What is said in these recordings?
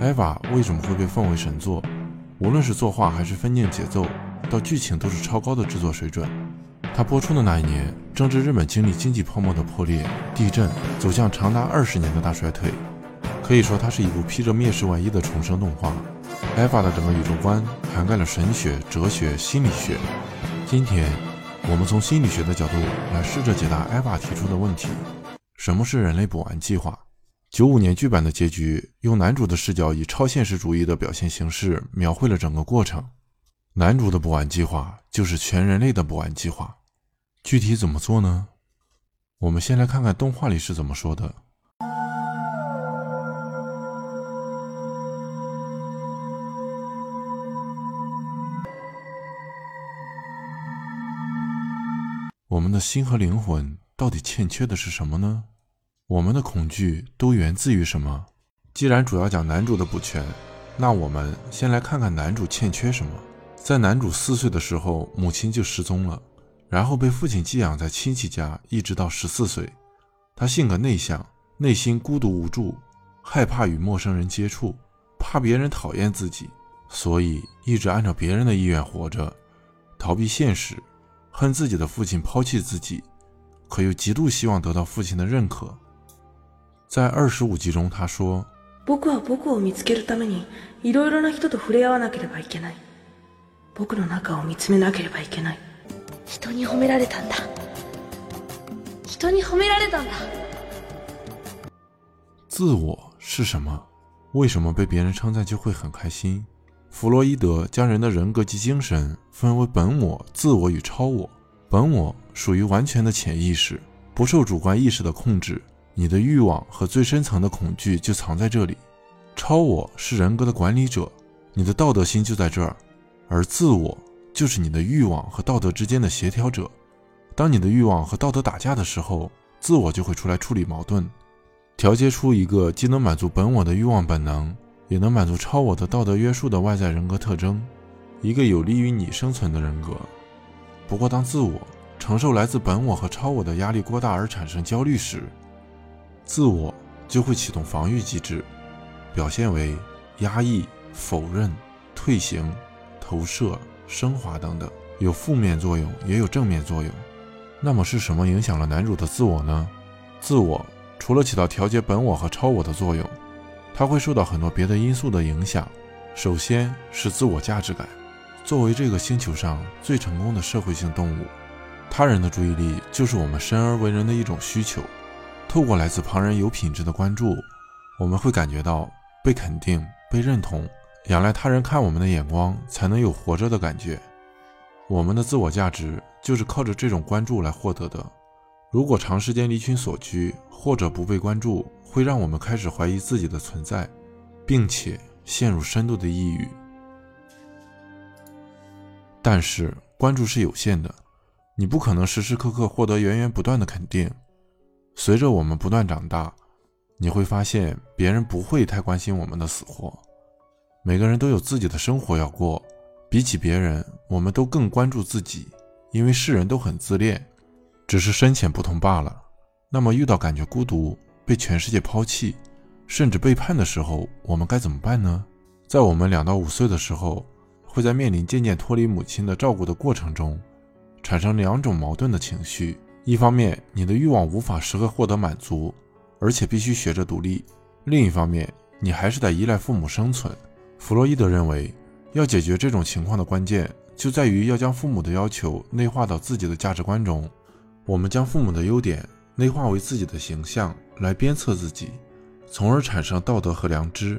，Eva 为什么会被奉为神作？无论是作画还是分镜节奏，到剧情都是超高的制作水准。它播出的那一年，正值日本经历经济泡沫的破裂、地震，走向长达二十年的大衰退。可以说，它是一部披着灭世外衣的重生动画。Eva 的整个宇宙观涵盖了神学、哲学、心理学。今天，我们从心理学的角度来试着解答 Eva 提出的问题：什么是人类补完计划？九五年剧版的结局，用男主的视角以超现实主义的表现形式描绘了整个过程。男主的补完计划就是全人类的补完计划。具体怎么做呢？我们先来看看动画里是怎么说的。我们的心和灵魂到底欠缺的是什么呢？我们的恐惧都源自于什么？既然主要讲男主的补全，那我们先来看看男主欠缺什么。在男主四岁的时候，母亲就失踪了，然后被父亲寄养在亲戚家，一直到十四岁。他性格内向，内心孤独无助，害怕与陌生人接触，怕别人讨厌自己，所以一直按照别人的意愿活着，逃避现实，恨自己的父亲抛弃自己，可又极度希望得到父亲的认可。在二十五集中，他说：“僕は僕を見つけるためにいろいろな人と触れ合わなければいけない。僕の中を見つめなければいけない。人に褒められたんだ。人に褒められたんだ。自我是什么？为什么被别人称赞就会很开心？”弗洛伊德将人的人格及精神分为本我、自我与超我。本我属于完全的潜意识，不受主观意识的控制。 你的欲望和最深层的恐惧就藏在这里。超我是人格的管理者，你的道德心就在这儿，而自我就是你的欲望和道德之间的协调者。当你的欲望和道德打架的时候，自我就会出来处理矛盾，调节出一个既能满足本我的欲望本能，也能满足超我的道德约束的外在人格特征，一个有利于你生存的人格。不过，当自我承受来自本我和超我的压力过大而产生焦虑时，自我就会启动防御机制，表现为压抑、否认、退行、投射、升华等等，有负面作用，也有正面作用。那么是什么影响了男主的自我呢？自我除了起到调节本我和超我的作用，它会受到很多别的因素的影响。首先是自我价值感。作为这个星球上最成功的社会性动物，他人的注意力就是我们生而为人的一种需求。透过来自旁人有品质的关注，我们会感觉到被肯定、被认同。仰赖他人看我们的眼光，才能有活着的感觉。我们的自我价值就是靠着这种关注来获得的。如果长时间离群索居，或者不被关注，会让我们开始怀疑自己的存在，并且陷入深度的抑郁。但是，关注是有限的，你不可能时时刻刻获得源源不断的肯定。随着我们不断长大，你会发现别人不会太关心我们的死活。每个人都有自己的生活要过，比起别人，我们都更关注自己，因为世人都很自恋，只是深浅不同罢了。那么，遇到感觉孤独、被全世界抛弃，甚至背叛的时候，我们该怎么办呢？在我们两到五岁的时候，会在面临渐渐脱离母亲的照顾的过程中，产生两种矛盾的情绪。一方面，你的欲望无法时刻获得满足，而且必须学着独立；另一方面，你还是得依赖父母生存。弗洛伊德认为，要解决这种情况的关键就在于要将父母的要求内化到自己的价值观中。我们将父母的优点内化为自己的形象，来鞭策自己，从而产生道德和良知，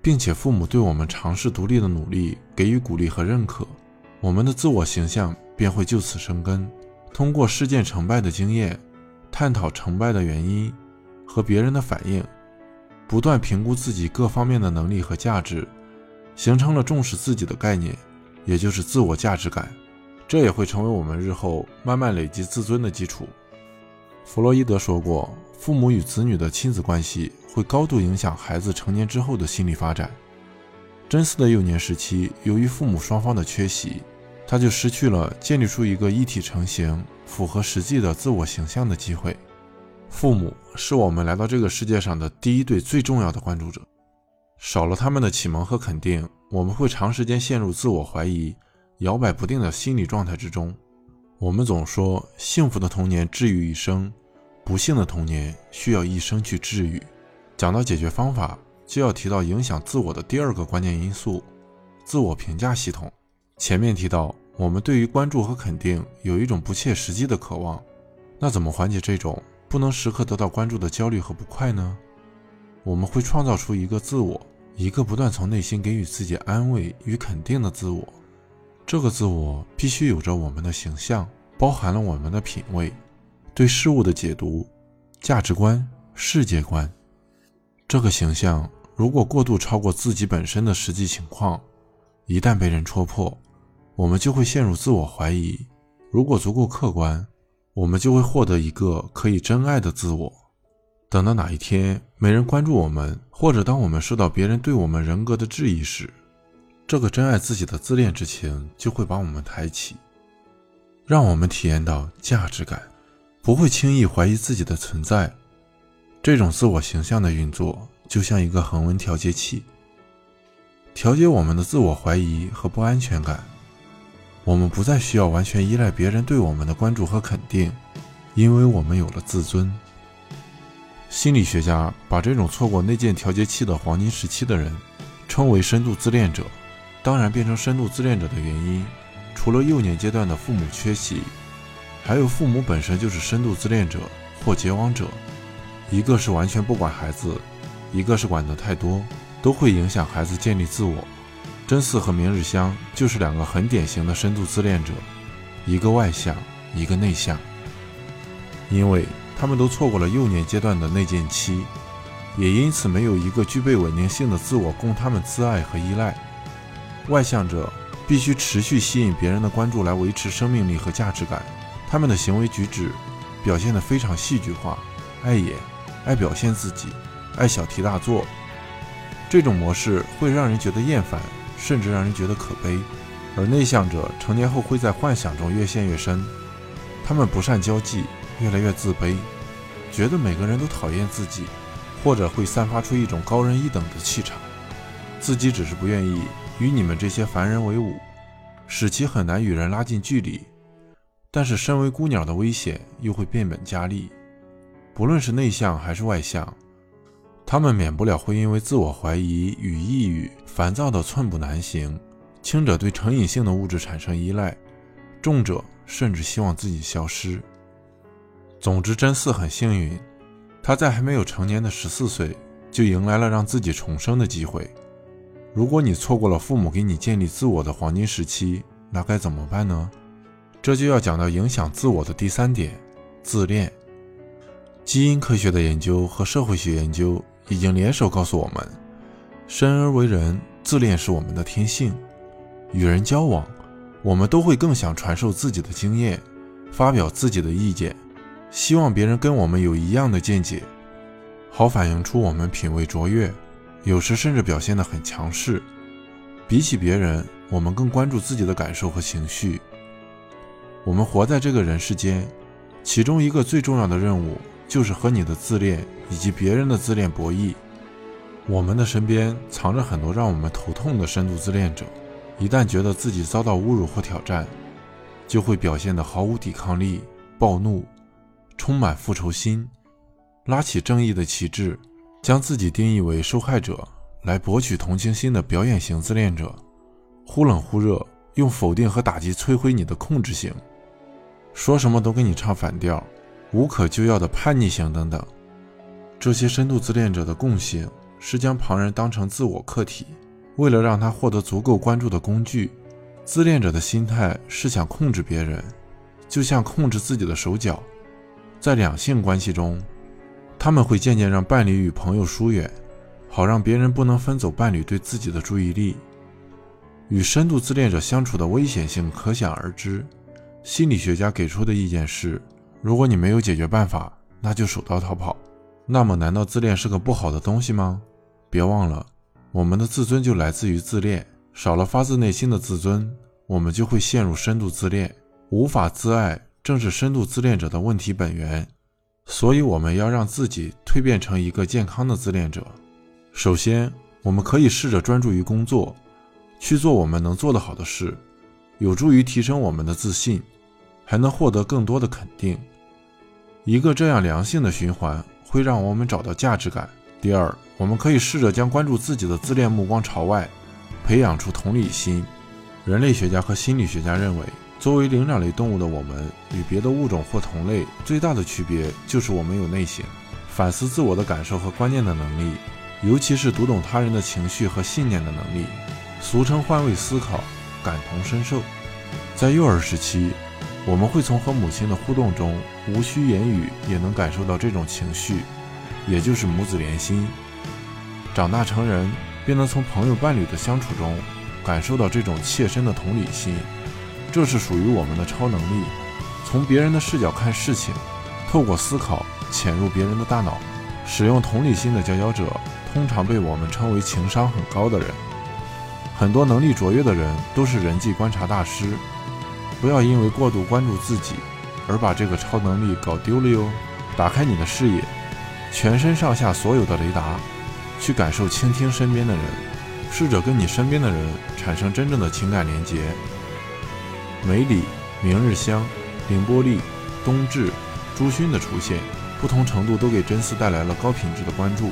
并且父母对我们尝试独立的努力给予鼓励和认可，我们的自我形象便会就此生根。通过事件成败的经验，探讨成败的原因和别人的反应，不断评估自己各方面的能力和价值，形成了重视自己的概念，也就是自我价值感。这也会成为我们日后慢慢累积自尊的基础。弗洛伊德说过，父母与子女的亲子关系会高度影响孩子成年之后的心理发展。真丝的幼年时期，由于父母双方的缺席。他就失去了建立出一个一体成型、符合实际的自我形象的机会。父母是我们来到这个世界上的第一对最重要的关注者。少了他们的启蒙和肯定，我们会长时间陷入自我怀疑、摇摆不定的心理状态之中。我们总说幸福的童年治愈一生，不幸的童年需要一生去治愈。讲到解决方法，就要提到影响自我的第二个关键因素——自我评价系统。前面提到，我们对于关注和肯定有一种不切实际的渴望，那怎么缓解这种不能时刻得到关注的焦虑和不快呢？我们会创造出一个自我。一个不断从内心给予自己安慰与肯定的自我，这个自我必须有着我们的形象，包含了我们的品味、对事物的解读、价值观、世界观。这个形象如果过度超过自己本身的实际情况，一旦被人戳破，我们就会陷入自我怀疑；如果足够客观，我们就会获得一个可以真爱的自我。等到哪一天没人关注我们，或者当我们受到别人对我们人格的质疑时，这个真爱自己的自恋之情就会把我们抬起，让我们体验到价值感，不会轻易怀疑自己的存在。这种自我形象的运作就像一个恒温调节器，调节我们的自我怀疑和不安全感。我们不再需要完全依赖别人对我们的关注和肯定，因为我们有了自尊。心理学家把这种错过内建调节器的黄金时期的人称为深度自恋者。当然，变成深度自恋者的原因，除了幼年阶段的父母缺席，还有父母本身就是深度自恋者或结网者。一个是完全不管孩子，一个是管得太多，都会影响孩子建立自我。真嗣和明日香就是两个很典型的深度自恋者，一个外向，一个内向。因为。他们都错过了幼年阶段的内建期，也因此没有一个具备稳定性的自我供他们自爱和依赖。外向者必须持续吸引别人的关注来维持生命力和价值感，他们的行为举止表现得非常戏剧化，爱演，爱表现自己，爱小题大做。这种模式会让人觉得厌烦，甚至让人觉得可悲。而内向者成年后会在幻想中越陷越深，他们不善交际。越来越自卑，觉得每个人都讨厌自己，或者会散发出一种高人一等的气场，自己只是不愿意与你们这些凡人为伍，使其很难与人拉近距离。但是身为孤鸟的危险又会变本加厉。不论是内向还是外向，他们免不了会因为自我怀疑与抑郁烦躁的寸步难行。轻者对成瘾性的物质产生依赖，重者甚至希望自己消失。总之，真嗣很幸运，他在还没有成年的十四岁就迎来了让自己重生的机会。如果你错过了父母给你建立自我的黄金时期，那该怎么办呢？这就要讲到影响自我的第三点——自恋。基因科学的研究和社会学研究已经联手告诉我们，生而为人，自恋是我们的天性。与人交往，我们都会更想传授自己的经验，发表自己的意见。希望别人跟我们有一样的见解，好反映出我们品味卓越，有时甚至表现得很强势。比起别人，我们更关注自己的感受和情绪。我们活在这个人世间，其中一个最重要的任务就是和你的自恋以及别人的自恋博弈。我们的身边藏着很多让我们头痛的深度自恋者，一旦觉得自己遭到侮辱或挑战，就会表现得毫无抵抗力，暴怒。充满复仇心，拉起正义的旗帜，将自己定义为受害者来博取同情心的表演型自恋者，忽冷忽热，用否定和打击摧毁你的控制型，说什么都跟你唱反调，无可救药的叛逆型等等。这些深度自恋者的共性是将旁人当成自我客体，为了让他获得足够关注的工具。自恋者的心态是想控制别人，就像控制自己的手脚。在两性关系中，他们会渐渐让伴侣与朋友疏远，好让别人不能分走伴侣对自己的注意力。与深度自恋者相处的危险性可想而知。心理学家给出的意见是：如果你没有解决办法，那就手刀逃跑。那么，难道自恋是个不好的东西吗？别忘了，我们的自尊就来自于自恋，少了发自内心的自尊，我们就会陷入深度自恋，无法自爱。正是深度自恋者的问题本源，所以我们要让自己蜕变成一个健康的自恋者。首先，我们可以试着专注于工作，去做我们能做得好的事，有助于提升我们的自信，还能获得更多的肯定。一个这样良性的循环会让我们找到价值感。第二，我们可以试着将关注自己的自恋目光朝外，培养出同理心。人类学家和心理学家认为，作为灵长类动物的我们与别的物种或同类最大的区别就是我们有内省、反思自我的感受和观念的能力，尤其是读懂他人的情绪和信念的能力，俗称换位思考、感同身受。在幼儿时期，我们会从和母亲的互动中，无需言语也能感受到这种情绪，也就是母子连心。长大成人，便能从朋友伴侣的相处中，感受到这种切身的同理心。这是属于我们的超能力，从别人的视角看事情，透过思考潜入别人的大脑，使用同理心的佼佼者，通常被我们称为情商很高的人。很多能力卓越的人都是人际观察大师。不要因为过度关注自己，而把这个超能力搞丢了哟。打开你的视野，全身上下所有的雷达，去感受、倾听身边的人，试着跟你身边的人产生真正的情感连结。梅里、明日香、凌波丽、冬至、朱勋的出现，不同程度都给真丝带来了高品质的关注。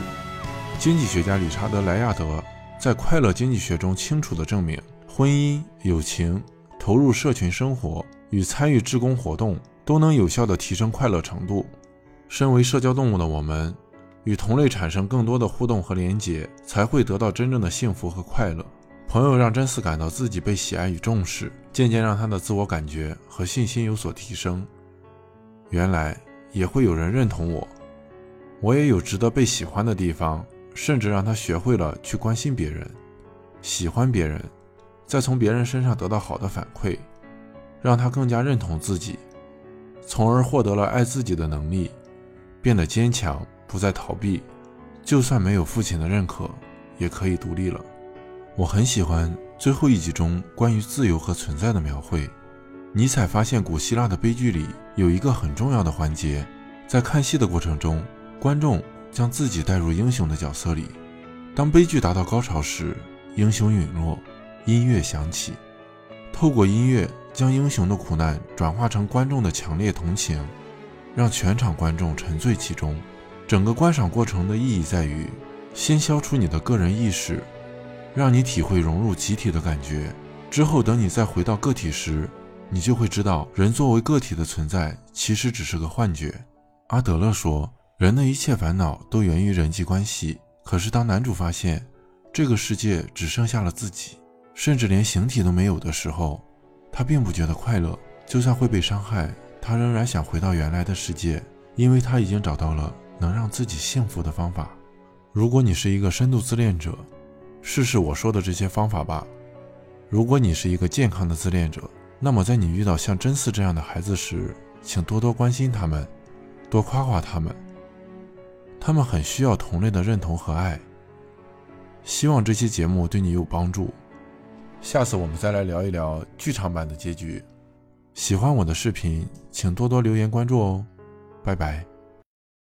经济学家理查德·莱亚德在《快乐经济学》中清楚地证明，婚姻、友情。投入社群生活与参与志工活动都能有效地提升快乐程度。身为社交动物的我们，与同类产生更多的互动和连结，才会得到真正的幸福和快乐。朋友让真嗣感到自己被喜爱与重视，渐渐让他的自我感觉和信心有所提升。原来也会有人认同我，我也有值得被喜欢的地方，甚至让他学会了去关心别人，喜欢别人。再从别人身上得到好的反馈，让他更加认同自己，从而获得了爱自己的能力，变得坚强，不再逃避。就算没有父亲的认可，也可以独立了。我很喜欢最后一集中关于自由和存在的描绘。尼采发现，古希腊的悲剧里有一个很重要的环节，在看戏的过程中，观众将自己带入英雄的角色里。当悲剧达到高潮时，英雄陨落。音乐响起，透过音乐将英雄的苦难转化成观众的强烈同情，让全场观众沉醉其中。整个观赏过程的意义在于，先消除你的个人意识，让你体会融入集体的感觉。之后，等你再回到个体时，你就会知道，人作为个体的存在其实只是个幻觉。阿德勒说，人的一切烦恼都源于人际关系。可是，当男主发现这个世界只剩下了自己。甚至连形体都没有的时候，他并不觉得快乐。就算会被伤害，他仍然想回到原来的世界，因为他已经找到了能让自己幸福的方法。如果你是一个深度自恋者，试试我说的这些方法吧。如果你是一个健康的自恋者，那么在你遇到像真嗣这样的孩子时，请多多关心他们，多夸夸他们。他们很需要同类的认同和爱。希望这期节目对你有帮助。下次我们再来聊一聊剧场版的结局。喜欢我的视频，请多多留言关注哦，拜拜。